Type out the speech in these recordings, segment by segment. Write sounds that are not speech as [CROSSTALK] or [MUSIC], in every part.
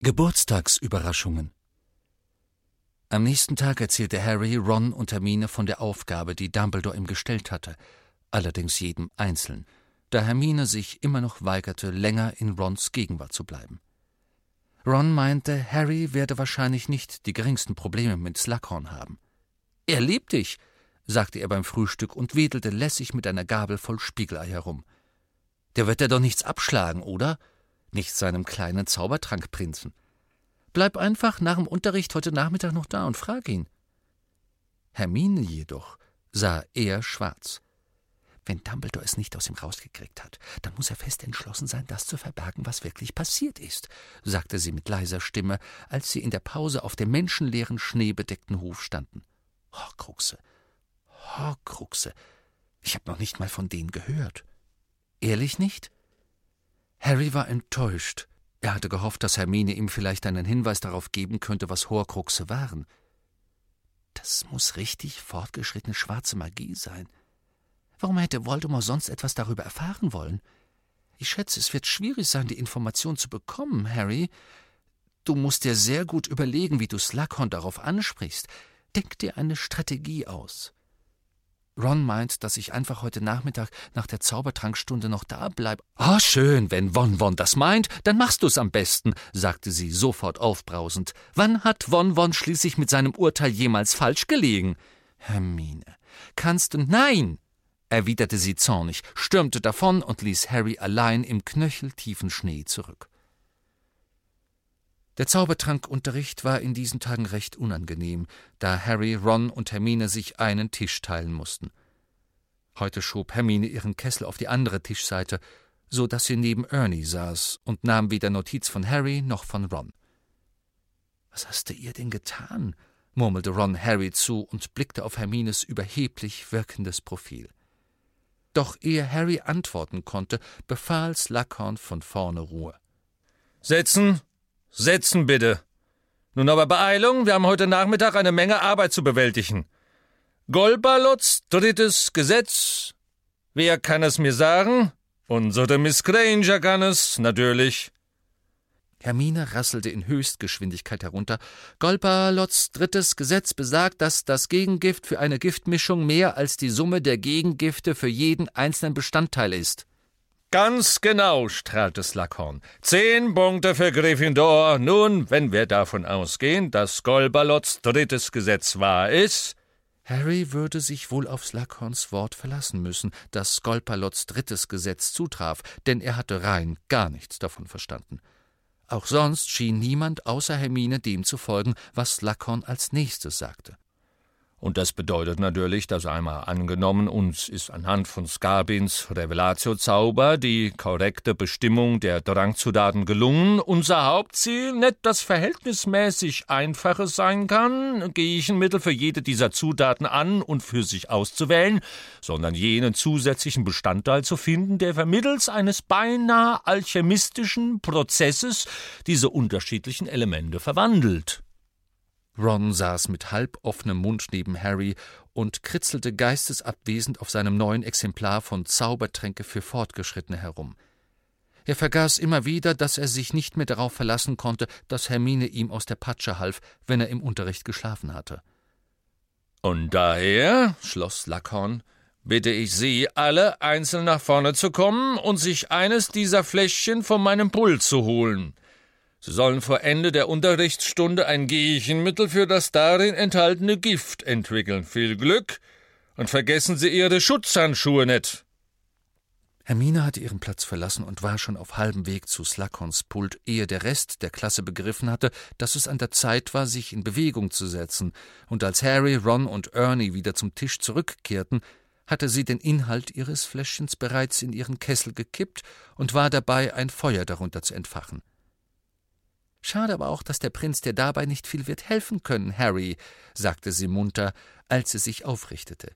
Geburtstagsüberraschungen Am nächsten Tag erzählte Harry Ron und Hermine von der Aufgabe, die Dumbledore ihm gestellt hatte, allerdings jedem einzeln, da Hermine sich immer noch weigerte, länger in Rons Gegenwart zu bleiben. Ron meinte, Harry werde wahrscheinlich nicht die geringsten Probleme mit Slughorn haben. Er liebt dich, sagte er beim Frühstück und wedelte lässig mit einer Gabel voll Spiegelei herum. Der wird dir doch nichts abschlagen, oder? Nicht seinem kleinen Zaubertrankprinzen. Bleib einfach nach dem Unterricht heute Nachmittag noch da und frag ihn. Hermine jedoch sah eher schwarz. Wenn Dumbledore es nicht aus ihm rausgekriegt hat, dann muss er fest entschlossen sein, das zu verbergen, was wirklich passiert ist, sagte sie mit leiser Stimme, als sie in der Pause auf dem menschenleeren, schneebedeckten Hof standen. Horcruxe, Horcruxe, ich habe noch nicht mal von denen gehört. Ehrlich nicht? Harry war enttäuscht. Er hatte gehofft, dass Hermine ihm vielleicht einen Hinweis darauf geben könnte, was Horcruxe waren. Das muss richtig fortgeschrittene schwarze Magie sein. Warum hätte Voldemort sonst etwas darüber erfahren wollen? Ich schätze, es wird schwierig sein, die Information zu bekommen, Harry. Du musst dir sehr gut überlegen, wie du Slughorn darauf ansprichst. Denk dir eine Strategie aus. Ron meint, dass ich einfach heute Nachmittag nach der Zaubertrankstunde noch da bleibe. Ah, schön, wenn Won Won das meint, dann machst du's am besten, sagte sie sofort aufbrausend. Wann hat Won Won schließlich mit seinem Urteil jemals falsch gelegen? Hermine, kannst du. Nein! erwiderte sie zornig, stürmte davon und ließ Harry allein im knöcheltiefen Schnee zurück. Der Zaubertrankunterricht war in diesen Tagen recht unangenehm, da Harry, Ron und Hermine sich einen Tisch teilen mussten. Heute schob Hermine ihren Kessel auf die andere Tischseite, so dass sie neben Ernie saß und nahm weder Notiz von Harry noch von Ron. Was hast du ihr denn getan? murmelte Ron Harry zu und blickte auf Hermines überheblich wirkendes Profil. Doch ehe Harry antworten konnte, befahl Slughorn von vorne Ruhe. Setzen, Setzen bitte. Nun aber Beeilung, wir haben heute Nachmittag eine Menge Arbeit zu bewältigen. Golbalots drittes Gesetz. Wer kann es mir sagen? Unsere Miss Granger kann es, natürlich. Hermine rasselte in Höchstgeschwindigkeit herunter. Golbalots drittes Gesetz besagt, dass das Gegengift für eine Giftmischung mehr als die Summe der Gegengifte für jeden einzelnen Bestandteil ist. Ganz genau, strahlte Slughorn. Zehn Punkte für Gryffindor. Nun, wenn wir davon ausgehen, dass Golbalots drittes Gesetz wahr ist. Harry würde sich wohl auf Slughorns Wort verlassen müssen, dass Skolpalots drittes Gesetz zutraf, denn er hatte rein gar nichts davon verstanden. Auch sonst schien niemand außer Hermine dem zu folgen, was Slughorn als nächstes sagte. Und das bedeutet natürlich, dass einmal angenommen, uns ist anhand von Skabins Revelatio-Zauber die korrekte Bestimmung der Drangzutaten gelungen, unser Hauptziel nicht das verhältnismäßig einfache sein kann, Geichenmittel für jede dieser Zutaten an und für sich auszuwählen, sondern jenen zusätzlichen Bestandteil zu finden, der vermittels eines beinahe alchemistischen Prozesses diese unterschiedlichen Elemente verwandelt. Ron saß mit halboffenem Mund neben Harry und kritzelte geistesabwesend auf seinem neuen Exemplar von Zaubertränke für Fortgeschrittene herum. Er vergaß immer wieder, dass er sich nicht mehr darauf verlassen konnte, dass Hermine ihm aus der Patsche half, wenn er im Unterricht geschlafen hatte. Und daher, schloss Lackhorn, bitte ich Sie, alle einzeln nach vorne zu kommen und sich eines dieser Fläschchen von meinem Pult zu holen. Sie sollen vor Ende der Unterrichtsstunde ein Geichenmittel für das darin enthaltene Gift entwickeln. Viel Glück und vergessen Sie Ihre Schutzhandschuhe nicht. Hermine hatte ihren Platz verlassen und war schon auf halbem Weg zu Slughorns Pult, ehe der Rest der Klasse begriffen hatte, dass es an der Zeit war, sich in Bewegung zu setzen, und als Harry, Ron und Ernie wieder zum Tisch zurückkehrten, hatte sie den Inhalt ihres Fläschchens bereits in ihren Kessel gekippt und war dabei, ein Feuer darunter zu entfachen. Schade aber auch, dass der Prinz dir dabei nicht viel wird helfen können, Harry, sagte sie munter, als sie sich aufrichtete.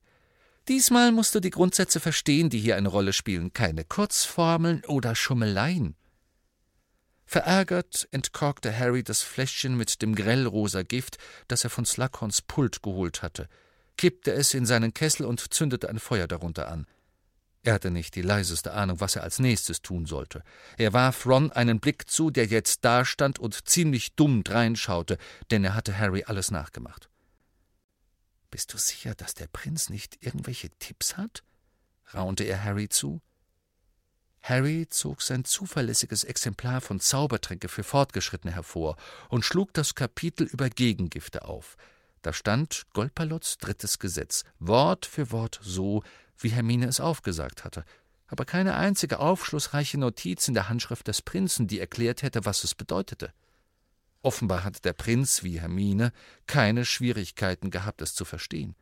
Diesmal musst du die Grundsätze verstehen, die hier eine Rolle spielen, keine Kurzformeln oder Schummeleien. Verärgert entkorkte Harry das Fläschchen mit dem grellrosa Gift, das er von Slughorns Pult geholt hatte, kippte es in seinen Kessel und zündete ein Feuer darunter an. Er hatte nicht die leiseste Ahnung, was er als nächstes tun sollte. Er warf Ron einen Blick zu, der jetzt dastand und ziemlich dumm dreinschaute, denn er hatte Harry alles nachgemacht. Bist du sicher, dass der Prinz nicht irgendwelche Tipps hat? raunte er Harry zu. Harry zog sein zuverlässiges Exemplar von Zaubertränke für Fortgeschrittene hervor und schlug das Kapitel über Gegengifte auf. Da stand Golpalots drittes Gesetz, Wort für Wort so, wie Hermine es aufgesagt hatte, aber keine einzige aufschlussreiche Notiz in der Handschrift des Prinzen, die erklärt hätte, was es bedeutete. Offenbar hatte der Prinz, wie Hermine, keine Schwierigkeiten gehabt, es zu verstehen.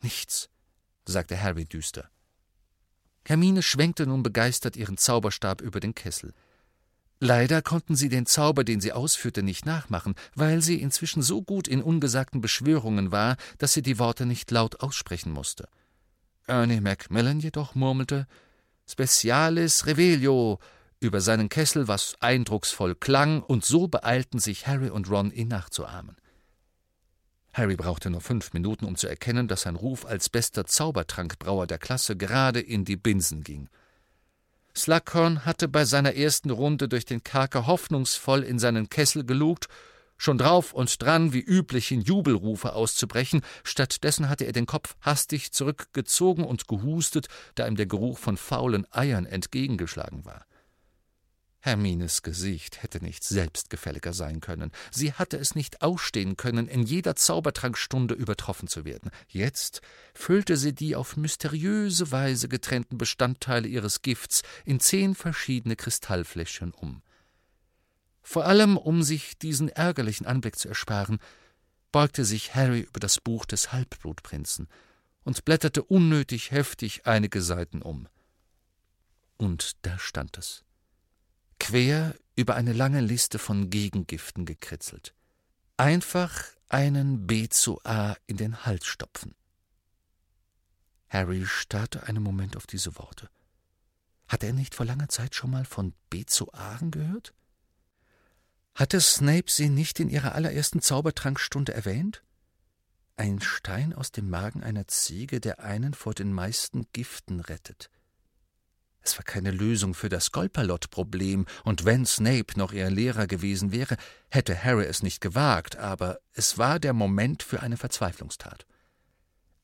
Nichts, sagte Harry düster. Hermine schwenkte nun begeistert ihren Zauberstab über den Kessel. Leider konnten sie den Zauber, den sie ausführte, nicht nachmachen, weil sie inzwischen so gut in ungesagten Beschwörungen war, dass sie die Worte nicht laut aussprechen musste. Ernie Macmillan jedoch murmelte Specialis Revelio über seinen Kessel, was eindrucksvoll klang, und so beeilten sich Harry und Ron, ihn nachzuahmen. Harry brauchte nur fünf Minuten, um zu erkennen, dass sein Ruf als bester Zaubertrankbrauer der Klasse gerade in die Binsen ging. Slughorn hatte bei seiner ersten Runde durch den Kerker hoffnungsvoll in seinen Kessel gelugt schon drauf und dran, wie üblich in Jubelrufe auszubrechen, stattdessen hatte er den Kopf hastig zurückgezogen und gehustet, da ihm der Geruch von faulen Eiern entgegengeschlagen war. Hermines Gesicht hätte nicht selbstgefälliger sein können. Sie hatte es nicht ausstehen können, in jeder Zaubertrankstunde übertroffen zu werden. Jetzt füllte sie die auf mysteriöse Weise getrennten Bestandteile ihres Gifts in zehn verschiedene Kristallfläschchen um. Vor allem, um sich diesen ärgerlichen Anblick zu ersparen, beugte sich Harry über das Buch des Halbblutprinzen und blätterte unnötig heftig einige Seiten um. Und da stand es. Quer über eine lange Liste von Gegengiften gekritzelt. Einfach einen B zu A in den Hals stopfen. Harry starrte einen Moment auf diese Worte. Hatte er nicht vor langer Zeit schon mal von B zu A gehört? Hatte Snape sie nicht in ihrer allerersten Zaubertrankstunde erwähnt? Ein Stein aus dem Magen einer Ziege, der einen vor den meisten Giften rettet. Es war keine Lösung für das Golpalott-Problem, und wenn Snape noch ihr Lehrer gewesen wäre, hätte Harry es nicht gewagt, aber es war der Moment für eine Verzweiflungstat.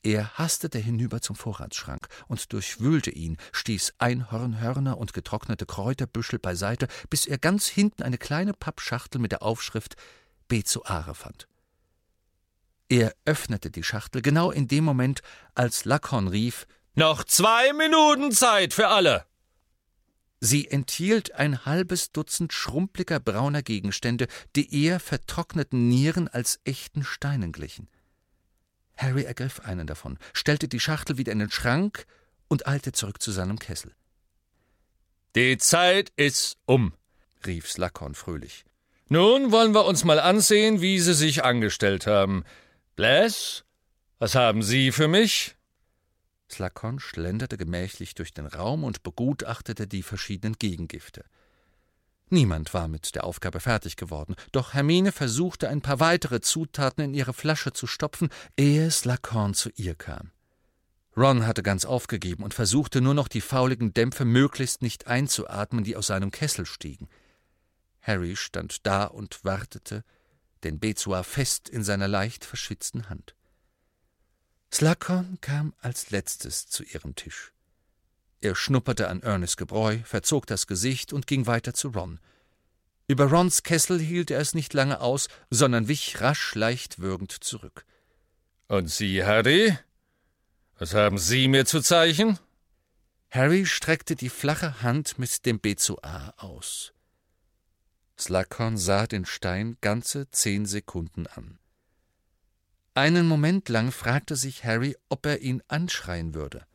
Er hastete hinüber zum Vorratsschrank und durchwühlte ihn, stieß Einhornhörner und getrocknete Kräuterbüschel beiseite, bis er ganz hinten eine kleine Pappschachtel mit der Aufschrift Bezoare fand. Er öffnete die Schachtel genau in dem Moment, als Lackhorn rief Noch zwei Minuten Zeit für alle. Sie enthielt ein halbes Dutzend schrumpeliger brauner Gegenstände, die eher vertrockneten Nieren als echten Steinen glichen. Harry ergriff einen davon, stellte die Schachtel wieder in den Schrank und eilte zurück zu seinem Kessel. Die Zeit ist um, rief Slughorn fröhlich. Nun wollen wir uns mal ansehen, wie Sie sich angestellt haben. Bless, was haben Sie für mich? Slughorn schlenderte gemächlich durch den Raum und begutachtete die verschiedenen Gegengifte. Niemand war mit der Aufgabe fertig geworden, doch Hermine versuchte ein paar weitere Zutaten in ihre Flasche zu stopfen, ehe Slughorn zu ihr kam. Ron hatte ganz aufgegeben und versuchte nur noch die fauligen Dämpfe möglichst nicht einzuatmen, die aus seinem Kessel stiegen. Harry stand da und wartete, den Bezoar fest in seiner leicht verschwitzten Hand. Slughorn kam als letztes zu ihrem Tisch. Er schnupperte an Ernest Gebräu, verzog das Gesicht und ging weiter zu Ron. Über Rons Kessel hielt er es nicht lange aus, sondern wich rasch leicht würgend zurück. Und Sie, Harry? Was haben Sie mir zu zeichnen? Harry streckte die flache Hand mit dem B zu A aus. Slughorn sah den Stein ganze zehn Sekunden an. Einen Moment lang fragte sich Harry, ob er ihn anschreien würde.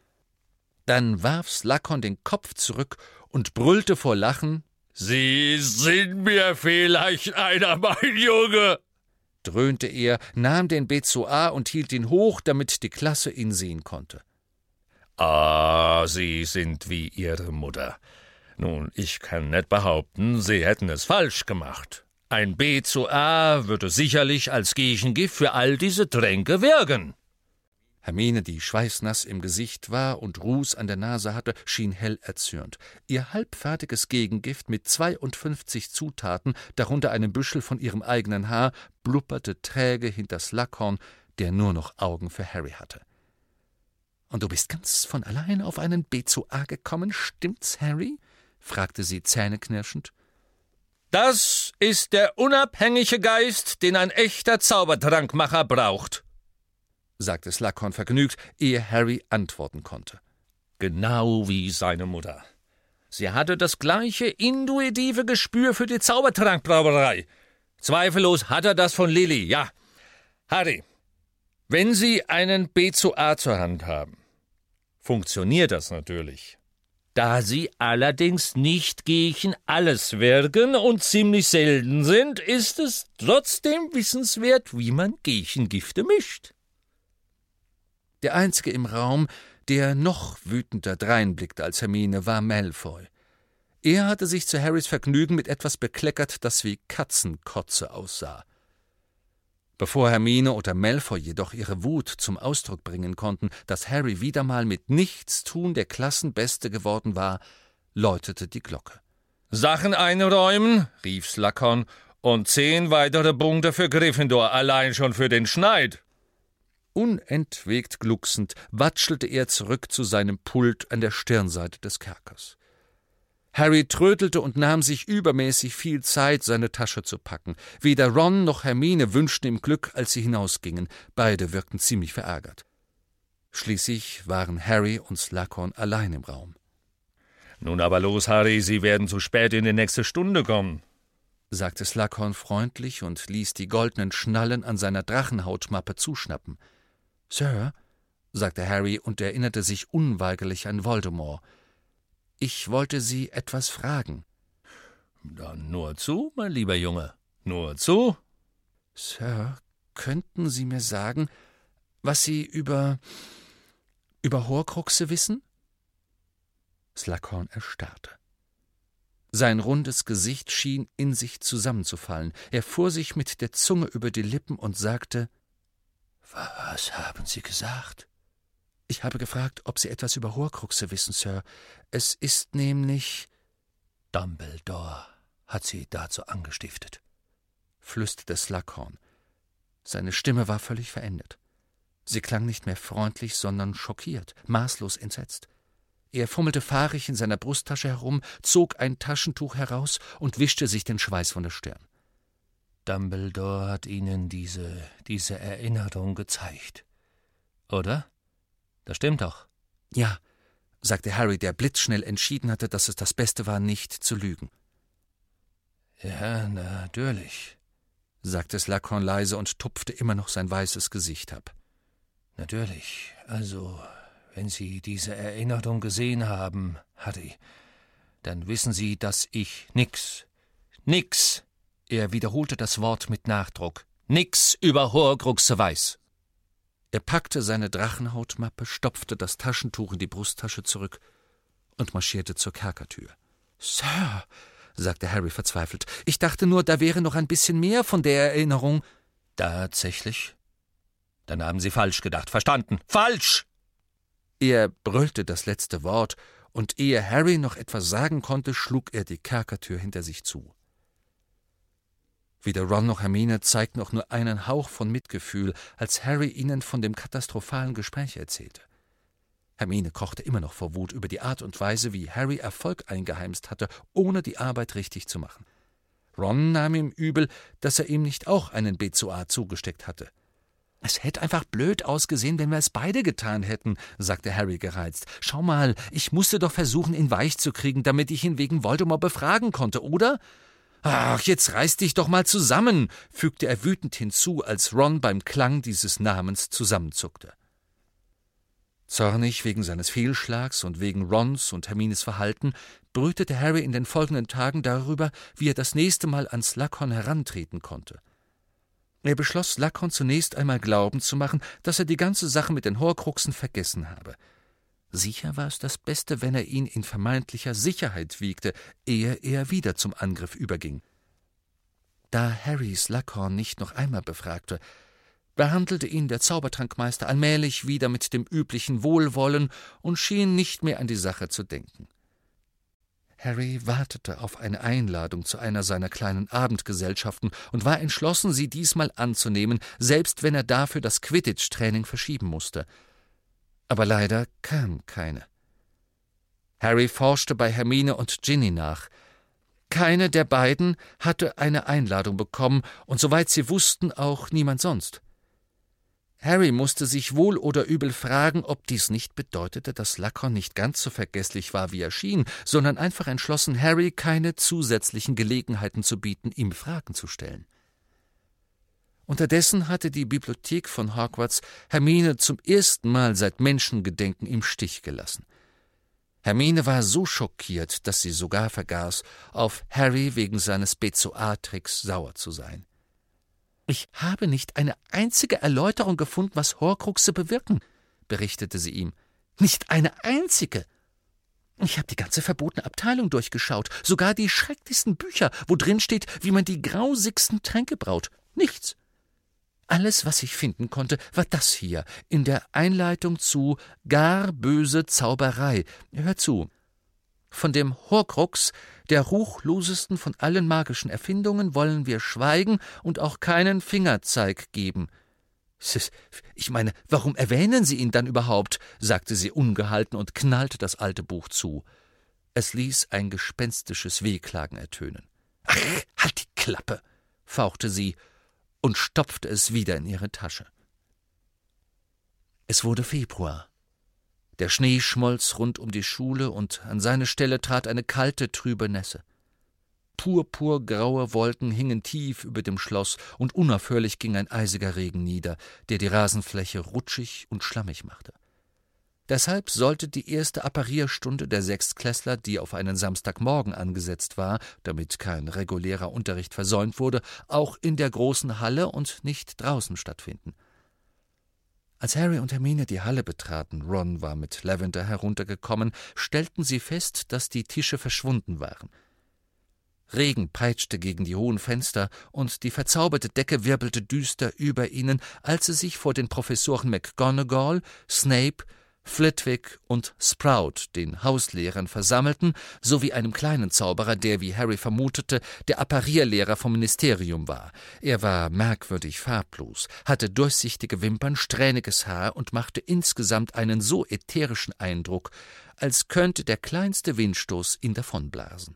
Dann warf Slughorn den Kopf zurück und brüllte vor Lachen Sie sind mir vielleicht einer, mein Junge. dröhnte er, nahm den Bezoar und hielt ihn hoch, damit die Klasse ihn sehen konnte. Ah, Sie sind wie Ihre Mutter. Nun, ich kann nicht behaupten, Sie hätten es falsch gemacht. Ein B zu A würde sicherlich als Gegengift für all diese Tränke wirken. Hermine, die schweißnass im Gesicht war und Ruß an der Nase hatte, schien hell erzürnt. Ihr halbfertiges Gegengift mit 52 Zutaten, darunter einem Büschel von ihrem eigenen Haar, blubberte träge hinter Slughorn, der nur noch Augen für Harry hatte. Und du bist ganz von allein auf einen B zu A gekommen, stimmt's, Harry? fragte sie zähneknirschend. Das ist der unabhängige Geist, den ein echter Zaubertrankmacher braucht, sagte Slughorn vergnügt, ehe Harry antworten konnte. Genau wie seine Mutter. Sie hatte das gleiche intuitive Gespür für die Zaubertrankbrauerei. Zweifellos hat er das von Lilly, ja. Harry, wenn Sie einen B zu A zur Hand haben, funktioniert das natürlich. Da sie allerdings nicht gegen alles wirken und ziemlich selten sind, ist es trotzdem wissenswert, wie man Gifte mischt. Der einzige im Raum, der noch wütender dreinblickte als Hermine, war Malfoy. Er hatte sich zu Harrys Vergnügen mit etwas bekleckert, das wie Katzenkotze aussah. Bevor Hermine oder Malfoy jedoch ihre Wut zum Ausdruck bringen konnten, dass Harry wieder mal mit Nichtstun der Klassenbeste geworden war, läutete die Glocke. Sachen einräumen, rief Slughorn, und zehn weitere Punkte für Gryffindor, allein schon für den Schneid. Unentwegt glucksend watschelte er zurück zu seinem Pult an der Stirnseite des Kerkers. Harry trödelte und nahm sich übermäßig viel Zeit, seine Tasche zu packen. Weder Ron noch Hermine wünschten ihm Glück, als sie hinausgingen. Beide wirkten ziemlich verärgert. Schließlich waren Harry und Slughorn allein im Raum. Nun aber los, Harry, Sie werden zu spät in die nächste Stunde kommen, sagte Slughorn freundlich und ließ die goldenen Schnallen an seiner Drachenhautmappe zuschnappen. Sir, sagte Harry und erinnerte sich unweigerlich an Voldemort. Ich wollte Sie etwas fragen. Dann nur zu, mein lieber Junge, nur zu. Sir, könnten Sie mir sagen, was Sie über über Horcruxe wissen? Slughorn erstarrte. Sein rundes Gesicht schien in sich zusammenzufallen. Er fuhr sich mit der Zunge über die Lippen und sagte Was haben Sie gesagt? Ich habe gefragt, ob Sie etwas über Horcruxe wissen, Sir. Es ist nämlich. Dumbledore hat Sie dazu angestiftet, flüsterte Slughorn. Seine Stimme war völlig verändert. Sie klang nicht mehr freundlich, sondern schockiert, maßlos entsetzt. Er fummelte fahrig in seiner Brusttasche herum, zog ein Taschentuch heraus und wischte sich den Schweiß von der Stirn. Dumbledore hat Ihnen diese, diese Erinnerung gezeigt. Oder? Das stimmt doch. Ja, sagte Harry, der blitzschnell entschieden hatte, dass es das Beste war, nicht zu lügen. Ja, natürlich, sagte Slughorn leise und tupfte immer noch sein weißes Gesicht ab. Natürlich, also, wenn Sie diese Erinnerung gesehen haben, Harry, dann wissen Sie, dass ich nix, nix, er wiederholte das Wort mit Nachdruck, nix über Horcruxe weiß. Er packte seine Drachenhautmappe, stopfte das Taschentuch in die Brusttasche zurück und marschierte zur Kerkertür. Sir, sagte Harry verzweifelt, ich dachte nur, da wäre noch ein bisschen mehr von der Erinnerung. Tatsächlich? Dann haben Sie falsch gedacht. Verstanden? Falsch! Er brüllte das letzte Wort, und ehe Harry noch etwas sagen konnte, schlug er die Kerkertür hinter sich zu. Weder Ron noch Hermine zeigten auch nur einen Hauch von Mitgefühl, als Harry ihnen von dem katastrophalen Gespräch erzählte. Hermine kochte immer noch vor Wut über die Art und Weise, wie Harry Erfolg eingeheimst hatte, ohne die Arbeit richtig zu machen. Ron nahm ihm übel, dass er ihm nicht auch einen B2A zugesteckt hatte. Es hätte einfach blöd ausgesehen, wenn wir es beide getan hätten, sagte Harry gereizt. Schau mal, ich musste doch versuchen, ihn weich zu kriegen, damit ich ihn wegen Voldemort befragen konnte, oder? Ach, jetzt reiß dich doch mal zusammen, fügte er wütend hinzu, als Ron beim Klang dieses Namens zusammenzuckte. Zornig wegen seines Fehlschlags und wegen Rons und Hermines Verhalten brütete Harry in den folgenden Tagen darüber, wie er das nächste Mal ans Slughorn herantreten konnte. Er beschloss, Slughorn zunächst einmal glauben zu machen, dass er die ganze Sache mit den Horcruxen vergessen habe. Sicher war es das Beste, wenn er ihn in vermeintlicher Sicherheit wiegte, ehe er wieder zum Angriff überging. Da Harry Slughorn nicht noch einmal befragte, behandelte ihn der Zaubertrankmeister allmählich wieder mit dem üblichen Wohlwollen und schien nicht mehr an die Sache zu denken. Harry wartete auf eine Einladung zu einer seiner kleinen Abendgesellschaften und war entschlossen, sie diesmal anzunehmen, selbst wenn er dafür das Quidditch-Training verschieben musste. Aber leider kam keine. Harry forschte bei Hermine und Ginny nach. Keine der beiden hatte eine Einladung bekommen, und soweit sie wussten, auch niemand sonst. Harry musste sich wohl oder übel fragen, ob dies nicht bedeutete, dass Lacron nicht ganz so vergesslich war, wie er schien, sondern einfach entschlossen, Harry keine zusätzlichen Gelegenheiten zu bieten, ihm Fragen zu stellen. Unterdessen hatte die Bibliothek von Hogwarts Hermine zum ersten Mal seit Menschengedenken im Stich gelassen. Hermine war so schockiert, dass sie sogar vergaß, auf Harry wegen seines Bezoar-Tricks sauer zu sein. Ich habe nicht eine einzige Erläuterung gefunden, was Horcruxe bewirken, berichtete sie ihm. Nicht eine einzige. Ich habe die ganze verbotene Abteilung durchgeschaut, sogar die schrecklichsten Bücher, wo drin steht, wie man die grausigsten Tränke braut. Nichts. Alles, was ich finden konnte, war das hier, in der Einleitung zu Gar böse Zauberei. Hör zu. Von dem Horcrux, der ruchlosesten von allen magischen Erfindungen, wollen wir schweigen und auch keinen Fingerzeig geben. Ich meine, warum erwähnen Sie ihn dann überhaupt? sagte sie ungehalten und knallte das alte Buch zu. Es ließ ein gespenstisches Wehklagen ertönen. Ach, halt die Klappe! fauchte sie und stopfte es wieder in ihre Tasche. Es wurde Februar. Der Schnee schmolz rund um die Schule, und an seine Stelle trat eine kalte, trübe Nässe. Purpurgraue Wolken hingen tief über dem Schloss, und unaufhörlich ging ein eisiger Regen nieder, der die Rasenfläche rutschig und schlammig machte. Deshalb sollte die erste Apparierstunde der Sechstklässler, die auf einen Samstagmorgen angesetzt war, damit kein regulärer Unterricht versäumt wurde, auch in der großen Halle und nicht draußen stattfinden. Als Harry und Hermine die Halle betraten, Ron war mit Lavender heruntergekommen, stellten sie fest, dass die Tische verschwunden waren. Regen peitschte gegen die hohen Fenster, und die verzauberte Decke wirbelte düster über ihnen, als sie sich vor den Professoren McGonagall, Snape, Flitwick und Sprout, den Hauslehrern, versammelten, sowie einem kleinen Zauberer, der, wie Harry vermutete, der Apparierlehrer vom Ministerium war. Er war merkwürdig farblos, hatte durchsichtige Wimpern, strähniges Haar und machte insgesamt einen so ätherischen Eindruck, als könnte der kleinste Windstoß ihn davonblasen.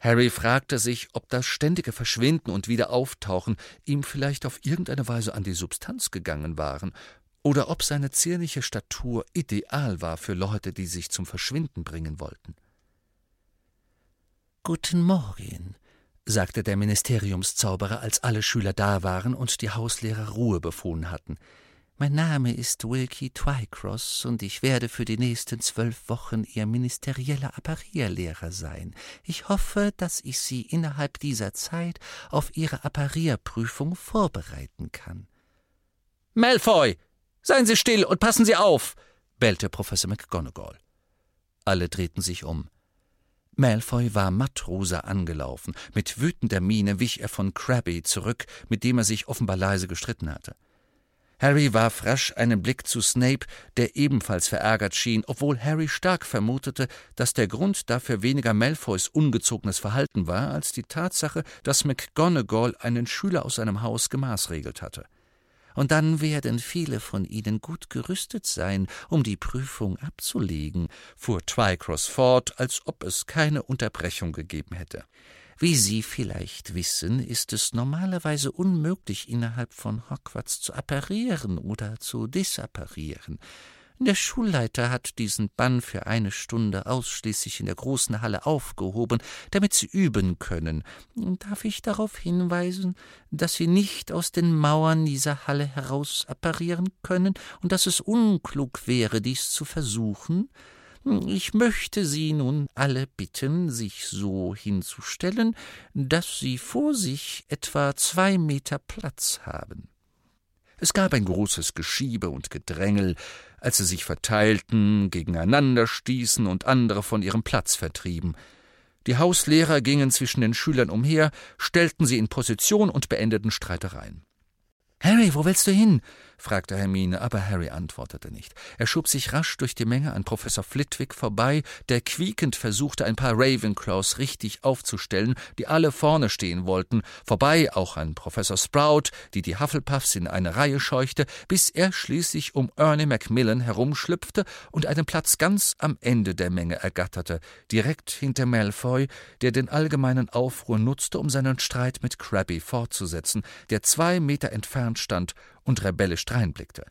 Harry fragte sich, ob das ständige Verschwinden und Wiederauftauchen ihm vielleicht auf irgendeine Weise an die Substanz gegangen waren, oder ob seine zierliche Statur ideal war für Leute, die sich zum Verschwinden bringen wollten. Guten Morgen, sagte der Ministeriumszauberer, als alle Schüler da waren und die Hauslehrer Ruhe befohlen hatten. Mein Name ist Wilkie Twycross und ich werde für die nächsten zwölf Wochen Ihr ministerieller Apparierlehrer sein. Ich hoffe, dass ich Sie innerhalb dieser Zeit auf Ihre Apparierprüfung vorbereiten kann. Malfoy! Seien Sie still und passen Sie auf, bellte Professor McGonagall. Alle drehten sich um. Malfoy war mattrosa angelaufen. Mit wütender Miene wich er von Crabby zurück, mit dem er sich offenbar leise gestritten hatte. Harry warf rasch einen Blick zu Snape, der ebenfalls verärgert schien, obwohl Harry stark vermutete, dass der Grund dafür weniger Malfoys ungezogenes Verhalten war, als die Tatsache, dass McGonagall einen Schüler aus seinem Haus gemaßregelt hatte und dann werden viele von ihnen gut gerüstet sein, um die Prüfung abzulegen, fuhr Twycross fort, als ob es keine Unterbrechung gegeben hätte. Wie Sie vielleicht wissen, ist es normalerweise unmöglich, innerhalb von Hogwarts zu apparieren oder zu disapparieren. Der Schulleiter hat diesen Bann für eine Stunde ausschließlich in der großen Halle aufgehoben, damit Sie üben können. Darf ich darauf hinweisen, dass Sie nicht aus den Mauern dieser Halle heraus apparieren können und dass es unklug wäre, dies zu versuchen? Ich möchte Sie nun alle bitten, sich so hinzustellen, dass Sie vor sich etwa zwei Meter Platz haben. Es gab ein großes Geschiebe und Gedrängel, als sie sich verteilten, gegeneinander stießen und andere von ihrem Platz vertrieben. Die Hauslehrer gingen zwischen den Schülern umher, stellten sie in Position und beendeten Streitereien. Harry, wo willst du hin? fragte Hermine, aber Harry antwortete nicht. Er schob sich rasch durch die Menge an Professor Flitwick vorbei, der quiekend versuchte, ein paar Ravenclaws richtig aufzustellen, die alle vorne stehen wollten, vorbei auch an Professor Sprout, die die Hufflepuffs in eine Reihe scheuchte, bis er schließlich um Ernie Macmillan herumschlüpfte und einen Platz ganz am Ende der Menge ergatterte, direkt hinter Malfoy, der den allgemeinen Aufruhr nutzte, um seinen Streit mit Crabby fortzusetzen, der zwei Meter entfernt stand und rebellisch dreinblickte.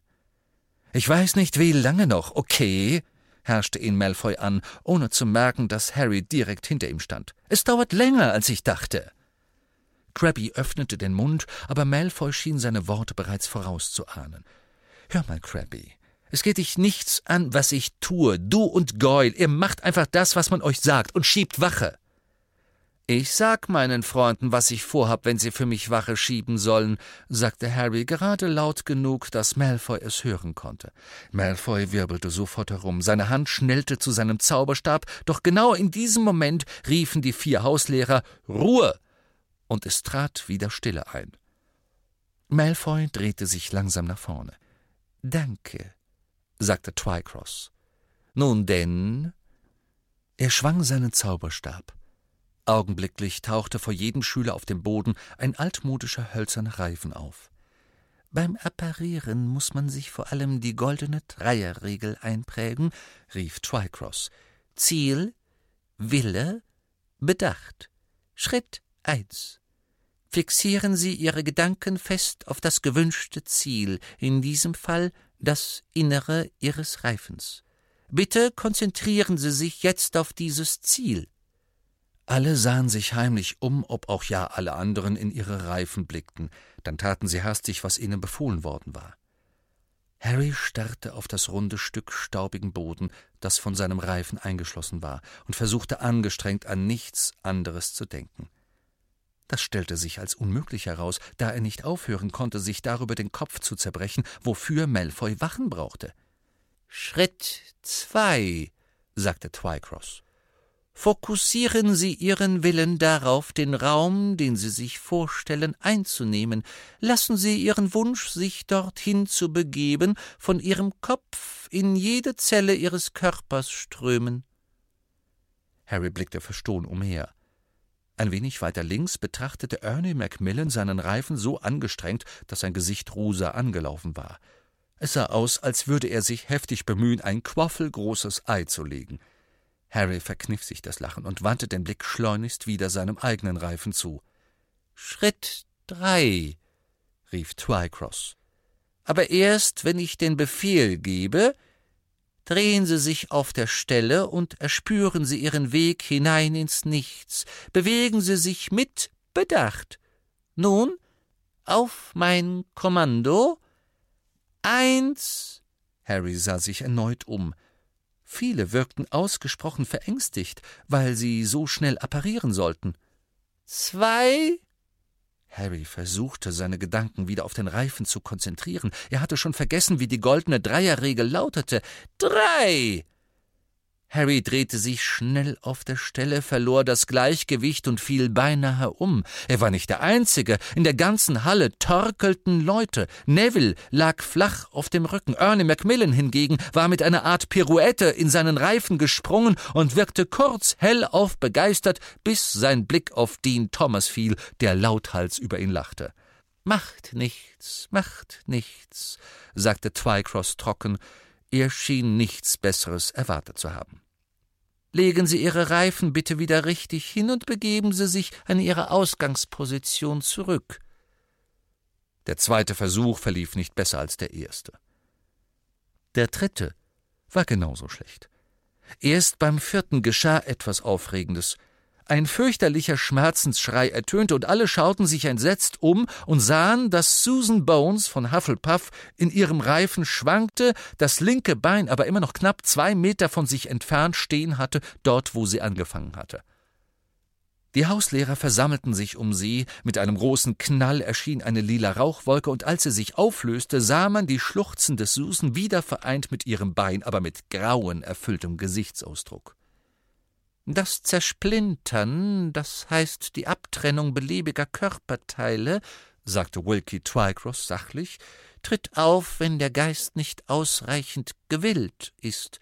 Ich weiß nicht, wie lange noch, okay, herrschte ihn Malfoy an, ohne zu merken, dass Harry direkt hinter ihm stand. Es dauert länger, als ich dachte. Crabby öffnete den Mund, aber Malfoy schien seine Worte bereits vorauszuahnen. Hör mal, Crabby, es geht dich nichts an, was ich tue. Du und Goyle, ihr macht einfach das, was man euch sagt, und schiebt Wache. Ich sag meinen Freunden, was ich vorhab, wenn sie für mich Wache schieben sollen, sagte Harry gerade laut genug, dass Malfoy es hören konnte. Malfoy wirbelte sofort herum, seine Hand schnellte zu seinem Zauberstab, doch genau in diesem Moment riefen die vier Hauslehrer Ruhe, und es trat wieder Stille ein. Malfoy drehte sich langsam nach vorne. Danke, sagte Twycross. Nun denn? Er schwang seinen Zauberstab. Augenblicklich tauchte vor jedem Schüler auf dem Boden ein altmodischer hölzerner Reifen auf. Beim Apparieren muss man sich vor allem die goldene Dreierregel einprägen, rief Twycross. Ziel, Wille, Bedacht. Schritt eins. Fixieren Sie Ihre Gedanken fest auf das gewünschte Ziel, in diesem Fall das Innere Ihres Reifens. Bitte konzentrieren Sie sich jetzt auf dieses Ziel. Alle sahen sich heimlich um, ob auch ja alle anderen in ihre Reifen blickten, dann taten sie hastig, was ihnen befohlen worden war. Harry starrte auf das runde Stück staubigen Boden, das von seinem Reifen eingeschlossen war, und versuchte angestrengt an nichts anderes zu denken. Das stellte sich als unmöglich heraus, da er nicht aufhören konnte, sich darüber den Kopf zu zerbrechen, wofür Malfoy Wachen brauchte. Schritt zwei, sagte Twycross. Fokussieren Sie Ihren Willen darauf, den Raum, den Sie sich vorstellen, einzunehmen. Lassen Sie Ihren Wunsch, sich dorthin zu begeben, von Ihrem Kopf in jede Zelle Ihres Körpers strömen. Harry blickte verstohlen umher. Ein wenig weiter links betrachtete Ernie Macmillan seinen Reifen so angestrengt, dass sein Gesicht rosa angelaufen war. Es sah aus, als würde er sich heftig bemühen, ein quaffelgroßes Ei zu legen. Harry verkniff sich das Lachen und wandte den Blick schleunigst wieder seinem eigenen Reifen zu. Schritt drei, rief Twycross. Aber erst, wenn ich den Befehl gebe, drehen Sie sich auf der Stelle und erspüren Sie Ihren Weg hinein ins Nichts. Bewegen Sie sich mit Bedacht. Nun, auf mein Kommando. Eins. Harry sah sich erneut um. Viele wirkten ausgesprochen verängstigt, weil sie so schnell apparieren sollten. Zwei. Harry versuchte, seine Gedanken wieder auf den Reifen zu konzentrieren. Er hatte schon vergessen, wie die goldene Dreierregel lautete. Drei. Harry drehte sich schnell auf der Stelle, verlor das Gleichgewicht und fiel beinahe um. Er war nicht der Einzige. In der ganzen Halle torkelten Leute. Neville lag flach auf dem Rücken. Ernie Macmillan hingegen war mit einer Art Pirouette in seinen Reifen gesprungen und wirkte kurz hellauf begeistert, bis sein Blick auf Dean Thomas fiel, der lauthals über ihn lachte. Macht nichts, macht nichts, sagte Twycross trocken. Er schien nichts Besseres erwartet zu haben. Legen Sie Ihre Reifen bitte wieder richtig hin und begeben Sie sich an Ihre Ausgangsposition zurück. Der zweite Versuch verlief nicht besser als der erste. Der dritte war genauso schlecht. Erst beim vierten geschah etwas Aufregendes. Ein fürchterlicher Schmerzensschrei ertönte, und alle schauten sich entsetzt um und sahen, dass Susan Bones von Hufflepuff in ihrem Reifen schwankte, das linke Bein aber immer noch knapp zwei Meter von sich entfernt stehen hatte, dort wo sie angefangen hatte. Die Hauslehrer versammelten sich um sie, mit einem großen Knall erschien eine lila Rauchwolke, und als sie sich auflöste, sah man die schluchzende Susan wieder vereint mit ihrem Bein, aber mit Grauen erfülltem Gesichtsausdruck. Das Zersplintern, das heißt die Abtrennung beliebiger Körperteile, sagte Wilkie Twycross sachlich, tritt auf, wenn der Geist nicht ausreichend gewillt ist.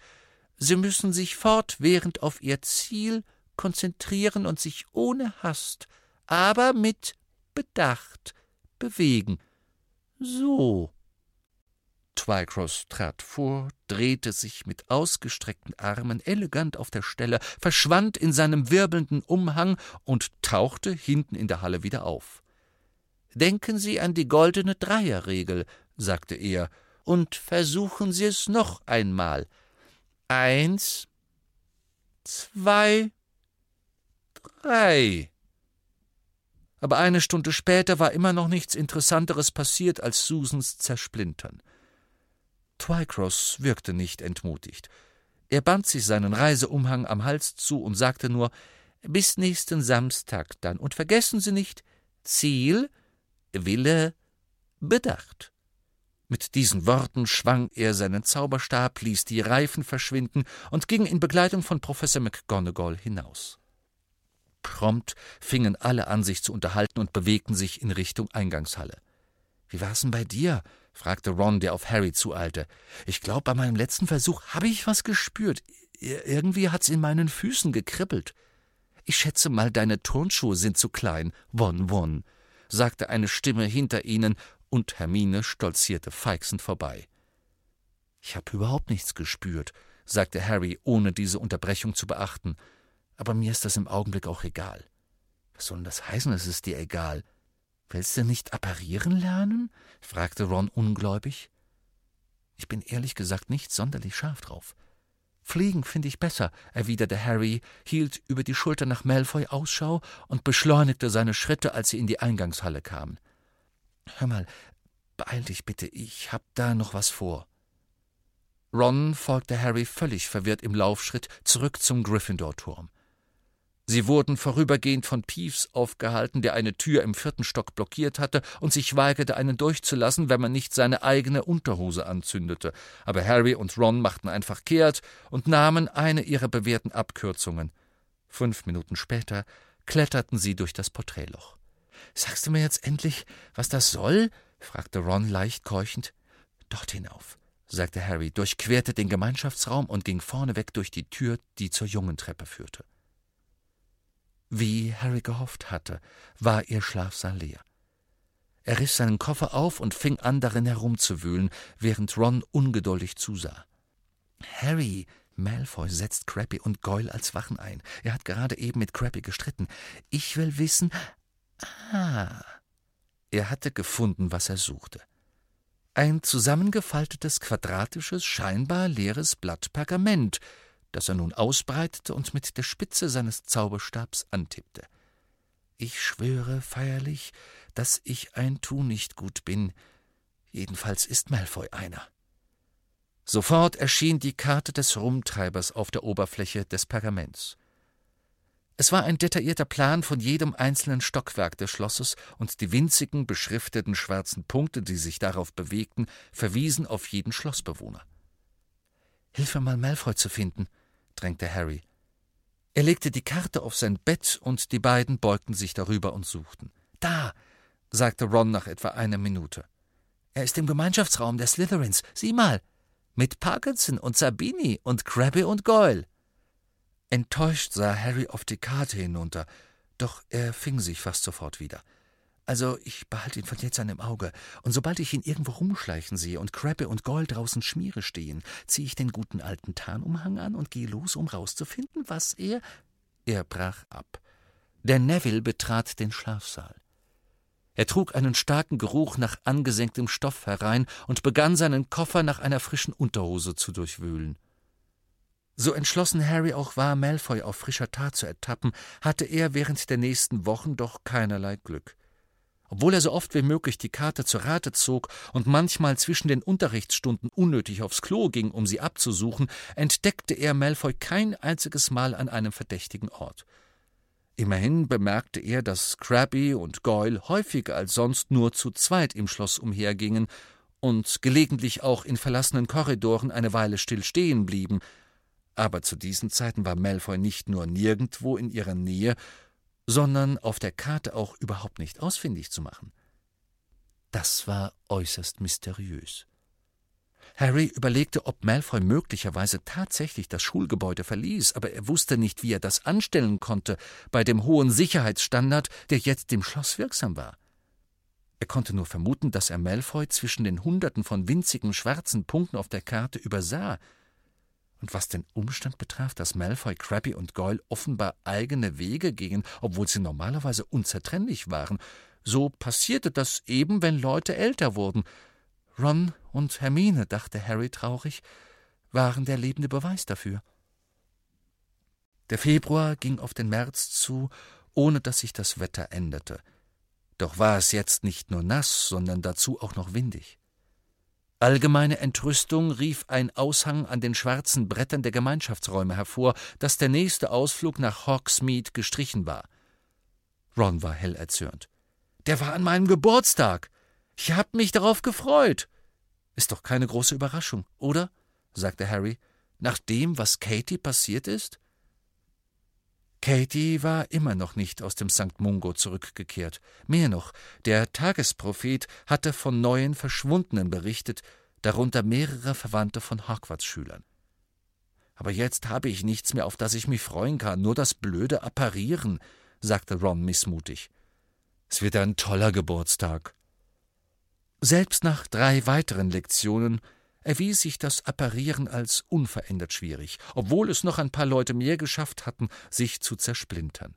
Sie müssen sich fortwährend auf ihr Ziel konzentrieren und sich ohne Hast, aber mit Bedacht bewegen. So. Twycross trat vor, drehte sich mit ausgestreckten Armen elegant auf der Stelle, verschwand in seinem wirbelnden Umhang und tauchte hinten in der Halle wieder auf. Denken Sie an die goldene Dreierregel, sagte er, und versuchen Sie es noch einmal. Eins, zwei, drei. Aber eine Stunde später war immer noch nichts Interessanteres passiert als Susans Zersplintern. Twycross wirkte nicht entmutigt. Er band sich seinen Reiseumhang am Hals zu und sagte nur Bis nächsten Samstag dann. Und vergessen Sie nicht Ziel, Wille, Bedacht. Mit diesen Worten schwang er seinen Zauberstab, ließ die Reifen verschwinden und ging in Begleitung von Professor McGonagall hinaus. Prompt fingen alle an, sich zu unterhalten und bewegten sich in Richtung Eingangshalle. Wie war's denn bei dir? Fragte Ron, der auf Harry zueilte. Ich glaube, bei meinem letzten Versuch habe ich was gespürt. Irgendwie hat's in meinen Füßen gekribbelt. Ich schätze mal, deine Turnschuhe sind zu klein. Won, won, sagte eine Stimme hinter ihnen, und Hermine stolzierte feixend vorbei. Ich habe überhaupt nichts gespürt, sagte Harry, ohne diese Unterbrechung zu beachten. Aber mir ist das im Augenblick auch egal. Was soll denn das heißen, es ist dir egal? Willst du nicht apparieren lernen? fragte Ron ungläubig. Ich bin ehrlich gesagt nicht sonderlich scharf drauf. Fliegen finde ich besser, erwiderte Harry, hielt über die Schulter nach Malfoy Ausschau und beschleunigte seine Schritte, als sie in die Eingangshalle kamen. Hör mal, beeil dich bitte, ich hab da noch was vor. Ron folgte Harry völlig verwirrt im Laufschritt zurück zum Gryffindor-Turm. Sie wurden vorübergehend von Peeves aufgehalten, der eine Tür im vierten Stock blockiert hatte und sich weigerte, einen durchzulassen, wenn man nicht seine eigene Unterhose anzündete. Aber Harry und Ron machten einfach kehrt und nahmen eine ihrer bewährten Abkürzungen. Fünf Minuten später kletterten sie durch das Porträtloch. Sagst du mir jetzt endlich, was das soll? fragte Ron leicht keuchend. Dort hinauf, sagte Harry, durchquerte den Gemeinschaftsraum und ging vorneweg durch die Tür, die zur Jungentreppe führte. Wie Harry gehofft hatte, war ihr Schlafsaal leer. Er riss seinen Koffer auf und fing an, darin herumzuwühlen, während Ron ungeduldig zusah. Harry, Malfoy setzt Crappy und Goyle als Wachen ein. Er hat gerade eben mit Crappy gestritten. Ich will wissen. Ah. Er hatte gefunden, was er suchte. Ein zusammengefaltetes, quadratisches, scheinbar leeres Blatt Pergament, das er nun ausbreitete und mit der Spitze seines Zauberstabs antippte. Ich schwöre feierlich, dass ich ein Tunichtgut bin. Jedenfalls ist Malfoy einer. Sofort erschien die Karte des Rumtreibers auf der Oberfläche des Pergaments. Es war ein detaillierter Plan von jedem einzelnen Stockwerk des Schlosses, und die winzigen, beschrifteten schwarzen Punkte, die sich darauf bewegten, verwiesen auf jeden Schlossbewohner. Hilf mir mal, Malfoy zu finden, drängte Harry. Er legte die Karte auf sein Bett und die beiden beugten sich darüber und suchten. Da, sagte Ron nach etwa einer Minute. Er ist im Gemeinschaftsraum der Slytherins. Sieh mal. Mit Parkinson und Sabini und Krabby und Goyle. Enttäuscht sah Harry auf die Karte hinunter, doch er fing sich fast sofort wieder. Also, ich behalte ihn von jetzt an im Auge, und sobald ich ihn irgendwo rumschleichen sehe und Krabbe und Gold draußen Schmiere stehen, ziehe ich den guten alten Tarnumhang an und gehe los, um rauszufinden, was er. Er brach ab. Der Neville betrat den Schlafsaal. Er trug einen starken Geruch nach angesenktem Stoff herein und begann seinen Koffer nach einer frischen Unterhose zu durchwühlen. So entschlossen Harry auch war, Malfoy auf frischer Tat zu ertappen, hatte er während der nächsten Wochen doch keinerlei Glück. Obwohl er so oft wie möglich die Karte zur Rate zog und manchmal zwischen den Unterrichtsstunden unnötig aufs Klo ging, um sie abzusuchen, entdeckte er Malfoy kein einziges Mal an einem verdächtigen Ort. Immerhin bemerkte er, dass Crabby und Goyle häufiger als sonst nur zu zweit im Schloss umhergingen und gelegentlich auch in verlassenen Korridoren eine Weile still stehen blieben. Aber zu diesen Zeiten war Malfoy nicht nur nirgendwo in ihrer Nähe, sondern auf der Karte auch überhaupt nicht ausfindig zu machen. Das war äußerst mysteriös. Harry überlegte, ob Malfoy möglicherweise tatsächlich das Schulgebäude verließ, aber er wusste nicht, wie er das anstellen konnte bei dem hohen Sicherheitsstandard, der jetzt im Schloss wirksam war. Er konnte nur vermuten, dass er Malfoy zwischen den Hunderten von winzigen schwarzen Punkten auf der Karte übersah. Und was den Umstand betraf, dass Malfoy, Crabby und Goyle offenbar eigene Wege gingen, obwohl sie normalerweise unzertrennlich waren, so passierte das eben, wenn Leute älter wurden. Ron und Hermine, dachte Harry traurig, waren der lebende Beweis dafür. Der Februar ging auf den März zu, ohne dass sich das Wetter änderte. Doch war es jetzt nicht nur nass, sondern dazu auch noch windig. Allgemeine Entrüstung rief ein Aushang an den schwarzen Brettern der Gemeinschaftsräume hervor, dass der nächste Ausflug nach Hogsmeade gestrichen war. Ron war hell erzürnt. Der war an meinem Geburtstag. Ich hab mich darauf gefreut. Ist doch keine große Überraschung, oder? sagte Harry, nach dem, was Katie passiert ist? Katie war immer noch nicht aus dem St. Mungo zurückgekehrt. Mehr noch, der Tagesprophet hatte von neuen Verschwundenen berichtet, darunter mehrere Verwandte von Hogwarts-Schülern. Aber jetzt habe ich nichts mehr, auf das ich mich freuen kann, nur das blöde Apparieren, sagte Ron missmutig. Es wird ein toller Geburtstag. Selbst nach drei weiteren Lektionen erwies sich das Apparieren als unverändert schwierig, obwohl es noch ein paar Leute mehr geschafft hatten, sich zu zersplintern.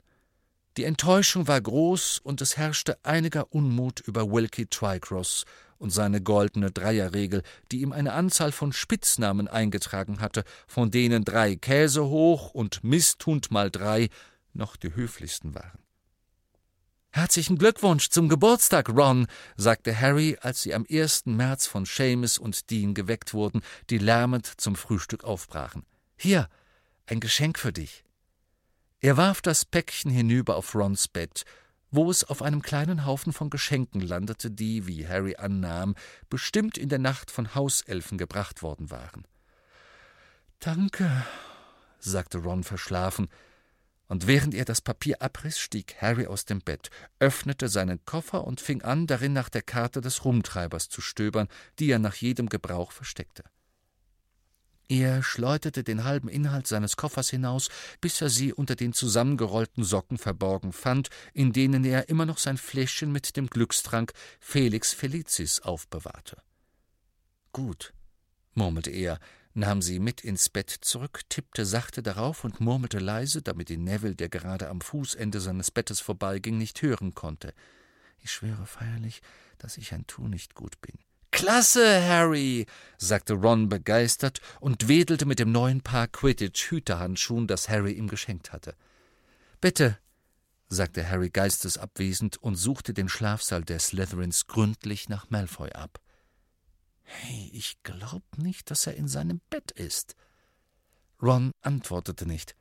Die Enttäuschung war groß und es herrschte einiger Unmut über Wilkie Twycross und seine goldene Dreierregel, die ihm eine Anzahl von Spitznamen eingetragen hatte, von denen drei Käse hoch und Misthund mal drei noch die höflichsten waren. Herzlichen Glückwunsch zum Geburtstag, Ron, sagte Harry, als sie am 1. März von Seamus und Dean geweckt wurden, die lärmend zum Frühstück aufbrachen. Hier, ein Geschenk für dich. Er warf das Päckchen hinüber auf Rons Bett, wo es auf einem kleinen Haufen von Geschenken landete, die, wie Harry annahm, bestimmt in der Nacht von Hauselfen gebracht worden waren. Danke, sagte Ron verschlafen, und während er das Papier abriss, stieg Harry aus dem Bett, öffnete seinen Koffer und fing an, darin nach der Karte des Rumtreibers zu stöbern, die er nach jedem Gebrauch versteckte. Er schleuderte den halben Inhalt seines Koffers hinaus, bis er sie unter den zusammengerollten Socken verborgen fand, in denen er immer noch sein Fläschchen mit dem Glückstrank Felix Felicis aufbewahrte. Gut, murmelte er, nahm sie mit ins Bett zurück, tippte sachte darauf und murmelte leise, damit ihn Neville, der gerade am Fußende seines Bettes vorbeiging, nicht hören konnte. Ich schwöre feierlich, dass ich ein Tu nicht gut bin. Klasse, Harry, sagte Ron begeistert und wedelte mit dem neuen Paar Quidditch-Hüterhandschuhen, das Harry ihm geschenkt hatte. Bitte, sagte Harry geistesabwesend und suchte den Schlafsaal der Slytherins gründlich nach Malfoy ab. Hey, ich glaub nicht, dass er in seinem Bett ist. Ron antwortete nicht.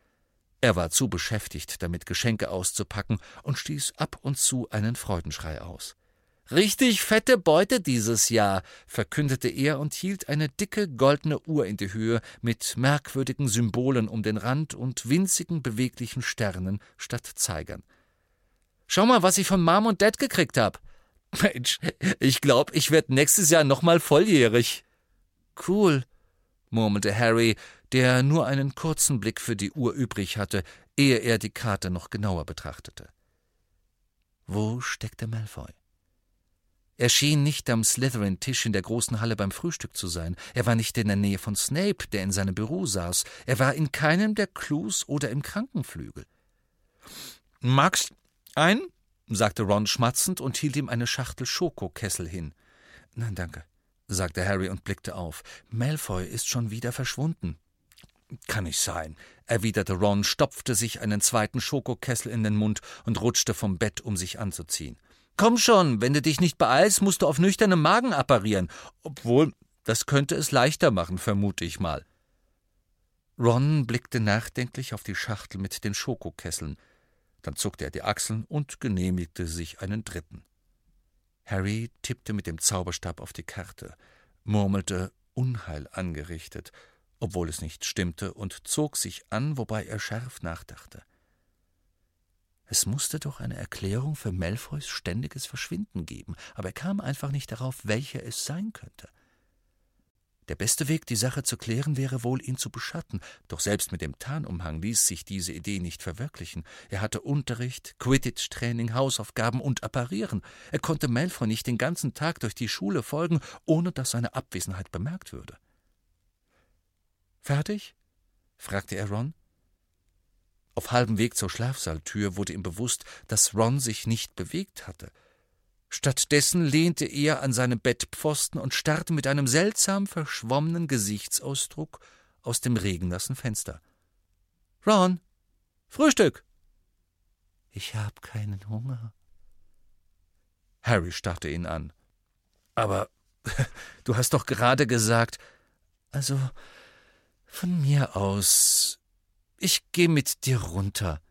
Er war zu beschäftigt, damit Geschenke auszupacken und stieß ab und zu einen Freudenschrei aus. Richtig fette Beute dieses Jahr, verkündete er und hielt eine dicke goldene Uhr in die Höhe mit merkwürdigen Symbolen um den Rand und winzigen beweglichen Sternen statt Zeigern. Schau mal, was ich von Mom und Dad gekriegt hab. Mensch, ich glaub, ich werd nächstes Jahr nochmal volljährig. Cool, murmelte Harry, der nur einen kurzen Blick für die Uhr übrig hatte, ehe er die Karte noch genauer betrachtete. Wo steckte Malfoy? Er schien nicht am Slytherin-Tisch in der großen Halle beim Frühstück zu sein. Er war nicht in der Nähe von Snape, der in seinem Büro saß. Er war in keinem der Clues oder im Krankenflügel. Magst ein? Sagte Ron schmatzend und hielt ihm eine Schachtel Schokokessel hin. Nein, danke, sagte Harry und blickte auf. Malfoy ist schon wieder verschwunden. Kann nicht sein, erwiderte Ron, stopfte sich einen zweiten Schokokessel in den Mund und rutschte vom Bett, um sich anzuziehen. Komm schon, wenn du dich nicht beeilst, musst du auf nüchternem Magen apparieren. Obwohl, das könnte es leichter machen, vermute ich mal. Ron blickte nachdenklich auf die Schachtel mit den Schokokesseln. Dann zuckte er die Achseln und genehmigte sich einen dritten. Harry tippte mit dem Zauberstab auf die Karte, murmelte Unheil angerichtet, obwohl es nicht stimmte, und zog sich an, wobei er scharf nachdachte. Es musste doch eine Erklärung für Malfoys ständiges Verschwinden geben, aber er kam einfach nicht darauf, welche es sein könnte. Der beste Weg, die Sache zu klären, wäre wohl, ihn zu beschatten, doch selbst mit dem Tarnumhang ließ sich diese Idee nicht verwirklichen. Er hatte Unterricht, Quidditch-Training, Hausaufgaben und Apparieren. Er konnte Malfoy nicht den ganzen Tag durch die Schule folgen, ohne dass seine Abwesenheit bemerkt würde. Fertig? fragte er Ron. Auf halbem Weg zur Schlafsaaltür wurde ihm bewusst, dass Ron sich nicht bewegt hatte. Stattdessen lehnte er an seinem Bettpfosten und starrte mit einem seltsam verschwommenen Gesichtsausdruck aus dem regennassen Fenster. Ron, Frühstück. Ich hab keinen Hunger. Harry starrte ihn an. Aber [LAUGHS] du hast doch gerade gesagt. Also, von mir aus. Ich geh mit dir runter,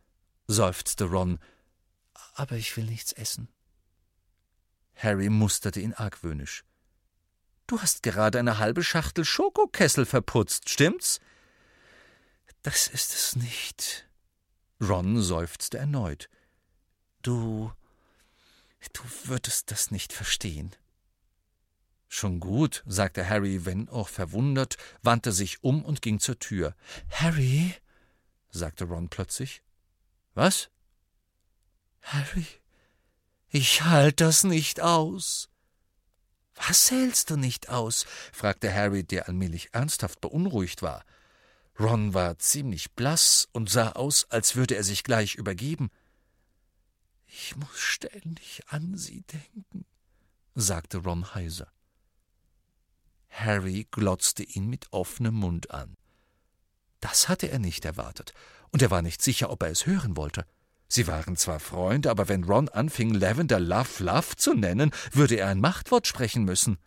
seufzte Ron. Aber ich will nichts essen. Harry musterte ihn argwöhnisch. Du hast gerade eine halbe Schachtel Schokokessel verputzt, stimmt's? Das ist es nicht. Ron seufzte erneut. Du. Du würdest das nicht verstehen. Schon gut, sagte Harry, wenn auch verwundert, wandte sich um und ging zur Tür. Harry, sagte Ron plötzlich. Was? Harry, ich halt das nicht aus. Was hältst du nicht aus? fragte Harry, der allmählich ernsthaft beunruhigt war. Ron war ziemlich blass und sah aus, als würde er sich gleich übergeben. Ich muss ständig an sie denken, sagte Ron heiser. Harry glotzte ihn mit offenem Mund an. Das hatte er nicht erwartet, und er war nicht sicher, ob er es hören wollte. Sie waren zwar Freunde, aber wenn Ron anfing, Lavender Love Love zu nennen, würde er ein Machtwort sprechen müssen.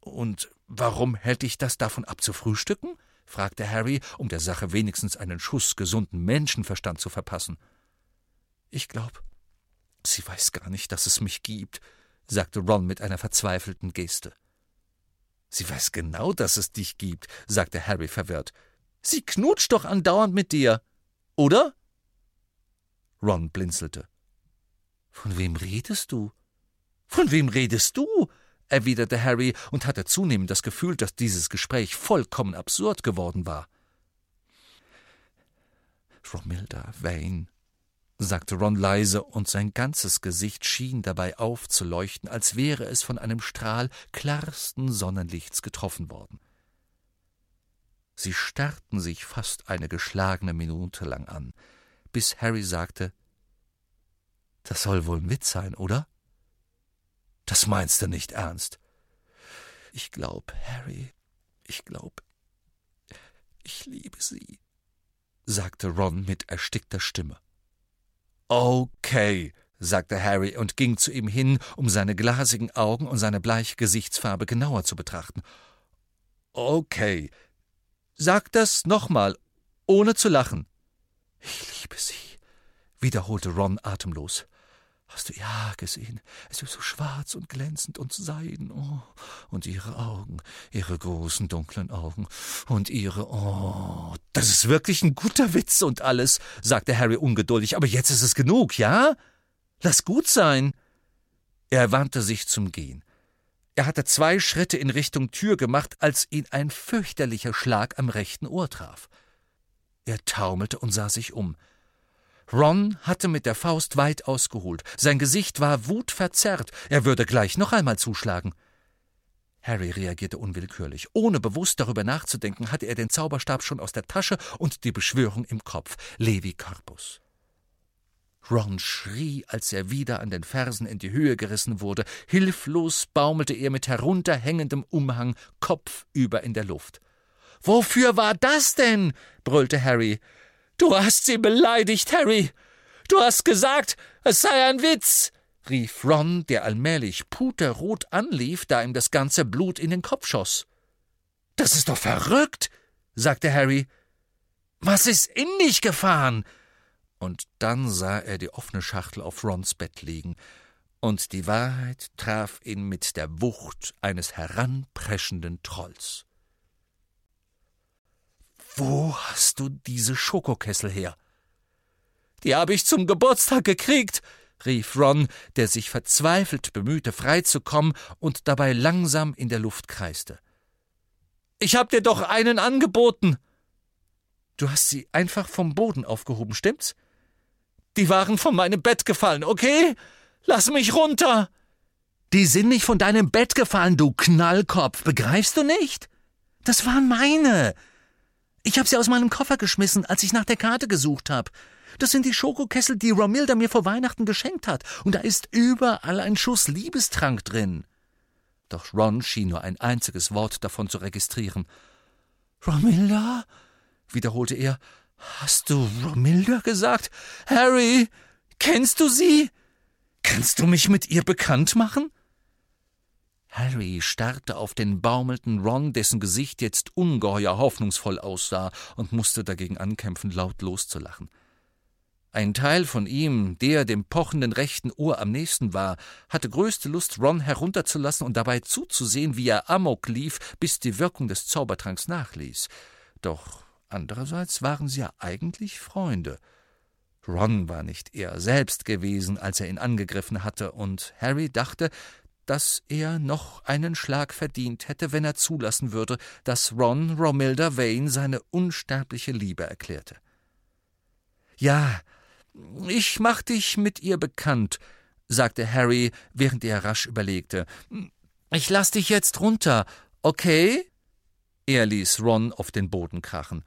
Und warum hält dich das davon ab zu frühstücken? fragte Harry, um der Sache wenigstens einen Schuss gesunden Menschenverstand zu verpassen. Ich glaub, sie weiß gar nicht, dass es mich gibt, sagte Ron mit einer verzweifelten Geste. Sie weiß genau, dass es dich gibt, sagte Harry verwirrt. Sie knutscht doch andauernd mit dir, oder? Ron blinzelte. Von wem redest du? Von wem redest du? erwiderte Harry und hatte zunehmend das Gefühl, dass dieses Gespräch vollkommen absurd geworden war. Romilda Vane, sagte Ron leise, und sein ganzes Gesicht schien dabei aufzuleuchten, als wäre es von einem Strahl klarsten Sonnenlichts getroffen worden. Sie starrten sich fast eine geschlagene Minute lang an bis Harry sagte Das soll wohl ein Witz sein, oder? Das meinst du nicht ernst. Ich glaub, Harry, ich glaub, ich liebe sie, sagte Ron mit erstickter Stimme. Okay, sagte Harry und ging zu ihm hin, um seine glasigen Augen und seine bleiche Gesichtsfarbe genauer zu betrachten. Okay. Sag das nochmal, ohne zu lachen. Ich liebe sie, wiederholte Ron atemlos. Hast du ja gesehen? Es ist so schwarz und glänzend und seiden. Oh, und ihre Augen, ihre großen dunklen Augen und ihre. Oh, das ist wirklich ein guter Witz und alles, sagte Harry ungeduldig. Aber jetzt ist es genug, ja? Lass gut sein. Er wandte sich zum Gehen. Er hatte zwei Schritte in Richtung Tür gemacht, als ihn ein fürchterlicher Schlag am rechten Ohr traf. Er taumelte und sah sich um. Ron hatte mit der Faust weit ausgeholt. Sein Gesicht war wutverzerrt. Er würde gleich noch einmal zuschlagen. Harry reagierte unwillkürlich. Ohne bewusst darüber nachzudenken, hatte er den Zauberstab schon aus der Tasche und die Beschwörung im Kopf. Levi Corpus. Ron schrie, als er wieder an den Fersen in die Höhe gerissen wurde. Hilflos baumelte er mit herunterhängendem Umhang kopfüber in der Luft. Wofür war das denn? brüllte Harry. Du hast sie beleidigt, Harry. Du hast gesagt, es sei ein Witz, rief Ron, der allmählich puterrot anlief, da ihm das ganze Blut in den Kopf schoss. Das ist doch verrückt, sagte Harry. Was ist in dich gefahren? Und dann sah er die offene Schachtel auf Rons Bett liegen, und die Wahrheit traf ihn mit der Wucht eines heranpreschenden Trolls. Wo hast du diese Schokokessel her? Die habe ich zum Geburtstag gekriegt, rief Ron, der sich verzweifelt bemühte, freizukommen und dabei langsam in der Luft kreiste. Ich hab dir doch einen angeboten. Du hast sie einfach vom Boden aufgehoben, stimmt's? Die waren von meinem Bett gefallen, okay? Lass mich runter! Die sind nicht von deinem Bett gefallen, du Knallkopf, begreifst du nicht? Das waren meine. Ich hab sie aus meinem Koffer geschmissen, als ich nach der Karte gesucht hab. Das sind die Schokokessel, die Romilda mir vor Weihnachten geschenkt hat, und da ist überall ein Schuss Liebestrank drin. Doch Ron schien nur ein einziges Wort davon zu registrieren. Romilda? wiederholte er. Hast du Romilda gesagt? Harry, kennst du sie? Kannst du mich mit ihr bekannt machen? Harry starrte auf den baumelnden Ron, dessen Gesicht jetzt ungeheuer hoffnungsvoll aussah, und musste dagegen ankämpfen, laut loszulachen. Ein Teil von ihm, der dem pochenden rechten Ohr am nächsten war, hatte größte Lust, Ron herunterzulassen und dabei zuzusehen, wie er Amok lief, bis die Wirkung des Zaubertranks nachließ. Doch andererseits waren sie ja eigentlich Freunde. Ron war nicht er selbst gewesen, als er ihn angegriffen hatte, und Harry dachte, dass er noch einen Schlag verdient hätte, wenn er zulassen würde, dass Ron Romilda Vane seine unsterbliche Liebe erklärte. Ja, ich mach dich mit ihr bekannt, sagte Harry, während er rasch überlegte. Ich lass dich jetzt runter, okay? Er ließ Ron auf den Boden krachen.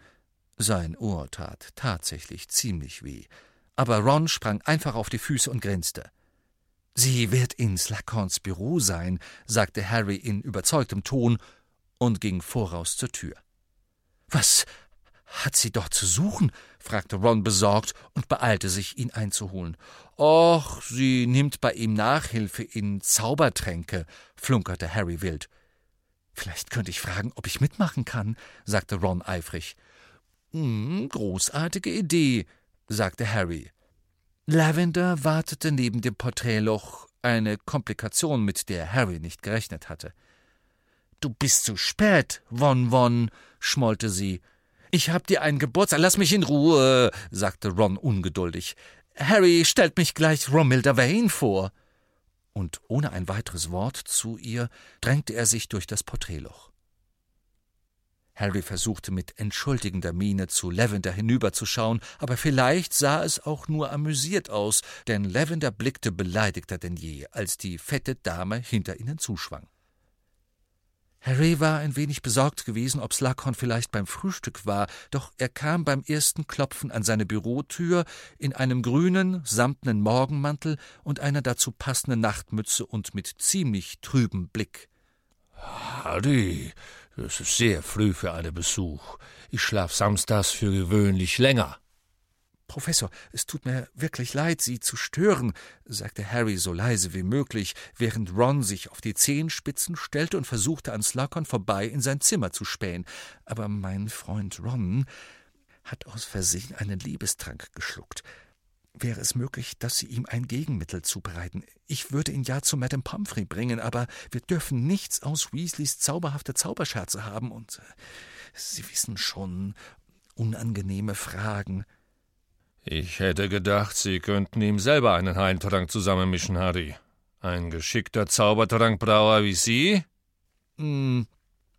Sein Ohr tat tatsächlich ziemlich weh, aber Ron sprang einfach auf die Füße und grinste. Sie wird in Slacons Büro sein, sagte Harry in überzeugtem Ton und ging voraus zur Tür. Was hat sie dort zu suchen? fragte Ron besorgt und beeilte sich, ihn einzuholen. Och, sie nimmt bei ihm Nachhilfe in Zaubertränke, flunkerte Harry wild. Vielleicht könnte ich fragen, ob ich mitmachen kann, sagte Ron eifrig. Hm, großartige Idee, sagte Harry. Lavender wartete neben dem Porträtloch, eine Komplikation, mit der Harry nicht gerechnet hatte. Du bist zu spät, Won Won, schmollte sie. Ich hab dir einen Geburtstag. Lass mich in Ruhe, sagte Ron ungeduldig. Harry stellt mich gleich Romilda Vane vor. Und ohne ein weiteres Wort zu ihr drängte er sich durch das Porträtloch. Harry versuchte mit entschuldigender Miene zu Lavender hinüberzuschauen, aber vielleicht sah es auch nur amüsiert aus, denn Lavender blickte beleidigter denn je, als die fette Dame hinter ihnen zuschwang. Harry war ein wenig besorgt gewesen, ob Slughorn vielleicht beim Frühstück war, doch er kam beim ersten Klopfen an seine Bürotür in einem grünen, samtnen Morgenmantel und einer dazu passenden Nachtmütze und mit ziemlich trübem Blick. Harry, es ist sehr früh für einen Besuch. Ich schlaf samstags für gewöhnlich länger. Professor, es tut mir wirklich leid, Sie zu stören, sagte Harry so leise wie möglich, während Ron sich auf die Zehenspitzen stellte und versuchte, an Slughorn vorbei in sein Zimmer zu spähen. Aber mein Freund Ron hat aus Versehen einen Liebestrank geschluckt. Wäre es möglich, dass Sie ihm ein Gegenmittel zubereiten? Ich würde ihn ja zu Madame Pomfrey bringen, aber wir dürfen nichts aus Weasleys zauberhafte Zauberscherze haben und äh, Sie wissen schon, unangenehme Fragen. Ich hätte gedacht, Sie könnten ihm selber einen Heimtrank zusammenmischen, Harry. Ein geschickter Zaubertrankbrauer wie Sie? Hm,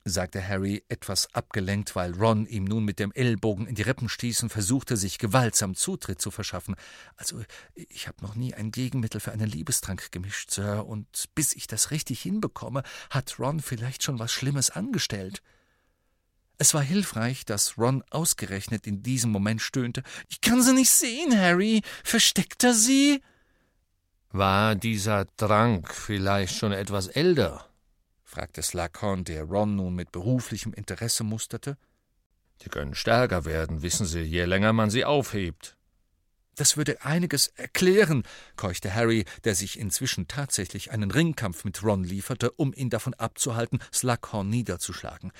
sagte Harry, etwas abgelenkt, weil Ron ihm nun mit dem Ellbogen in die Rippen stieß und versuchte, sich gewaltsam Zutritt zu verschaffen. Also, ich habe noch nie ein Gegenmittel für einen Liebestrank gemischt, Sir, und bis ich das richtig hinbekomme, hat Ron vielleicht schon was Schlimmes angestellt. Es war hilfreich, dass Ron ausgerechnet in diesem Moment stöhnte. Ich kann sie nicht sehen, Harry. Versteckt er sie? War dieser Trank vielleicht schon etwas älter? Fragte Slughorn, der Ron nun mit beruflichem Interesse musterte. Sie können stärker werden, wissen Sie, je länger man sie aufhebt. Das würde einiges erklären, keuchte Harry, der sich inzwischen tatsächlich einen Ringkampf mit Ron lieferte, um ihn davon abzuhalten, Slughorn niederzuschlagen.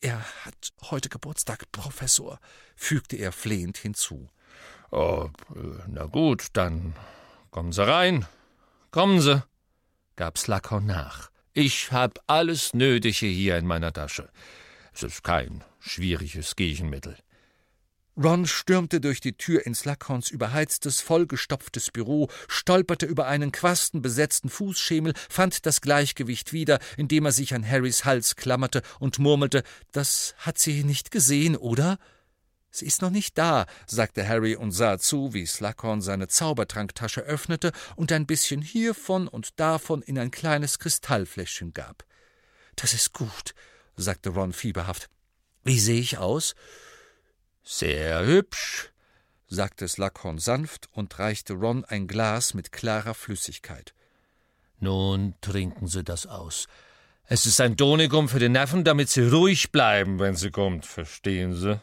Er hat heute Geburtstag, Professor, fügte er flehend hinzu. Oh, na gut, dann kommen Sie rein. Kommen Sie, gab Slughorn nach. Ich hab alles Nötige hier in meiner Tasche. Es ist kein schwieriges Gegenmittel. Ron stürmte durch die Tür in Slughorns überheiztes, vollgestopftes Büro, stolperte über einen quastenbesetzten Fußschemel, fand das Gleichgewicht wieder, indem er sich an Harrys Hals klammerte und murmelte: Das hat sie nicht gesehen, oder? Sie ist noch nicht da, sagte Harry und sah zu, wie Slughorn seine Zaubertranktasche öffnete und ein bisschen hiervon und davon in ein kleines Kristallfläschchen gab. Das ist gut, sagte Ron fieberhaft. Wie sehe ich aus? Sehr hübsch, sagte Slughorn sanft und reichte Ron ein Glas mit klarer Flüssigkeit. Nun trinken Sie das aus. Es ist ein Tonikum für die Nerven, damit Sie ruhig bleiben, wenn sie kommt, verstehen Sie?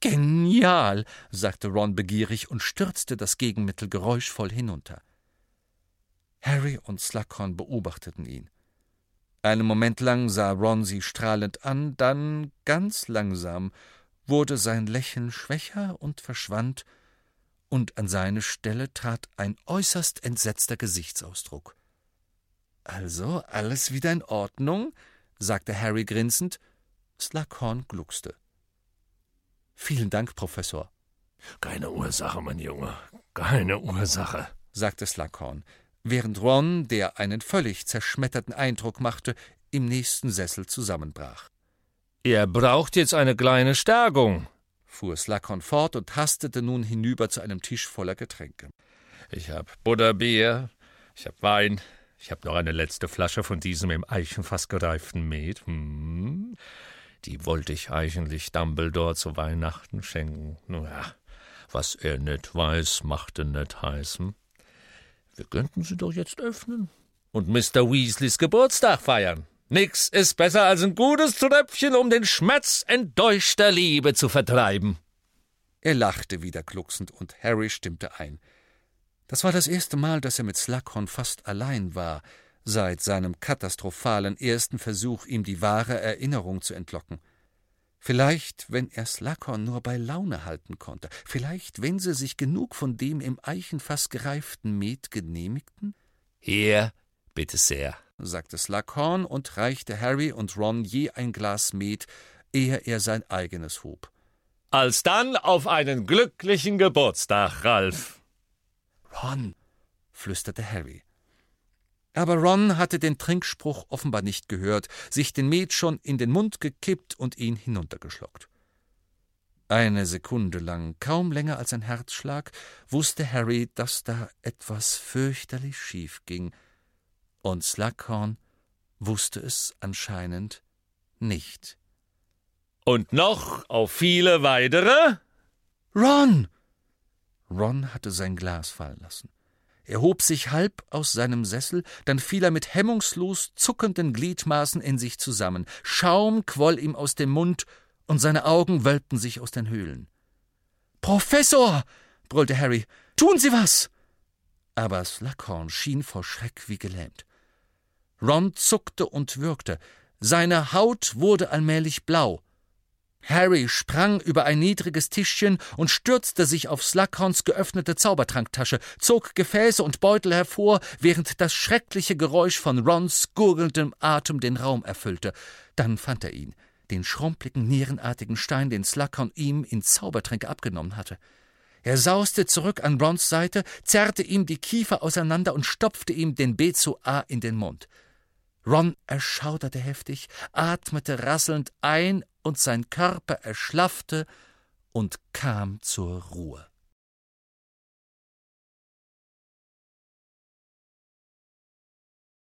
Genial, sagte Ron begierig und stürzte das Gegenmittel geräuschvoll hinunter. Harry und Slughorn beobachteten ihn. Einen Moment lang sah Ron sie strahlend an, dann ganz langsam wurde sein Lächeln schwächer und verschwand, und an seine Stelle trat ein äußerst entsetzter Gesichtsausdruck. Also alles wieder in Ordnung? sagte Harry grinsend. Slughorn gluckste. Vielen Dank, Professor. Keine Ursache, mein Junge, keine Ursache, sagte Slughorn, während Ron, der einen völlig zerschmetterten Eindruck machte, im nächsten Sessel zusammenbrach. Er braucht jetzt eine kleine Stärkung, fuhr Slughorn fort und hastete nun hinüber zu einem Tisch voller Getränke. Ich hab Butterbier, ich hab Wein, ich hab noch eine letzte Flasche von diesem im Eichenfass gereiften Met. Hm. Die wollte ich eigentlich Dumbledore zu Weihnachten schenken. Nun ja, was er nicht weiß, machte nicht heißen. Wir könnten sie doch jetzt öffnen und Mr. Weasleys Geburtstag feiern. Nix ist besser als ein gutes Tröpfchen, um den Schmerz enttäuschter Liebe zu vertreiben. Er lachte wieder glucksend, und Harry stimmte ein. Das war das erste Mal, dass er mit Slughorn fast allein war, seit seinem katastrophalen ersten Versuch, ihm die wahre Erinnerung zu entlocken. Vielleicht, wenn er Slughorn nur bei Laune halten konnte, vielleicht, wenn sie sich genug von dem im Eichenfass gereiften Met genehmigten? Hier, bitte sehr, sagte Slughorn und reichte Harry und Ron je ein Glas Met, ehe er sein eigenes hob. Alsdann auf einen glücklichen Geburtstag, Ralf. Ron, flüsterte Harry. Aber Ron hatte den Trinkspruch offenbar nicht gehört, sich den Met schon in den Mund gekippt und ihn hinuntergeschluckt. Eine Sekunde lang, kaum länger als ein Herzschlag, wusste Harry, dass da etwas fürchterlich schief ging, und Slughorn wusste es anscheinend nicht. Und noch auf viele weitere? Ron! Ron hatte sein Glas fallen lassen. Er hob sich halb aus seinem Sessel, dann fiel er mit hemmungslos zuckenden Gliedmaßen in sich zusammen. Schaum quoll ihm aus dem Mund, und seine Augen wölbten sich aus den Höhlen. Professor! brüllte Harry. Tun Sie was! Aber Slughorn schien vor Schreck wie gelähmt. Ron zuckte und würgte. Seine Haut wurde allmählich blau. Harry sprang über ein niedriges Tischchen und stürzte sich auf Slughorns geöffnete Zaubertranktasche, zog Gefäße und Beutel hervor, während das schreckliche Geräusch von Rons gurgelndem Atem den Raum erfüllte. Dann fand er ihn, den schrumpeligen, nierenartigen Stein, den Slughorn ihm in Zaubertränke abgenommen hatte. Er sauste zurück an Rons Seite, zerrte ihm die Kiefer auseinander und stopfte ihm den A in den Mund. Ron erschauderte heftig, atmete rasselnd ein und sein Körper erschlaffte und kam zur Ruhe.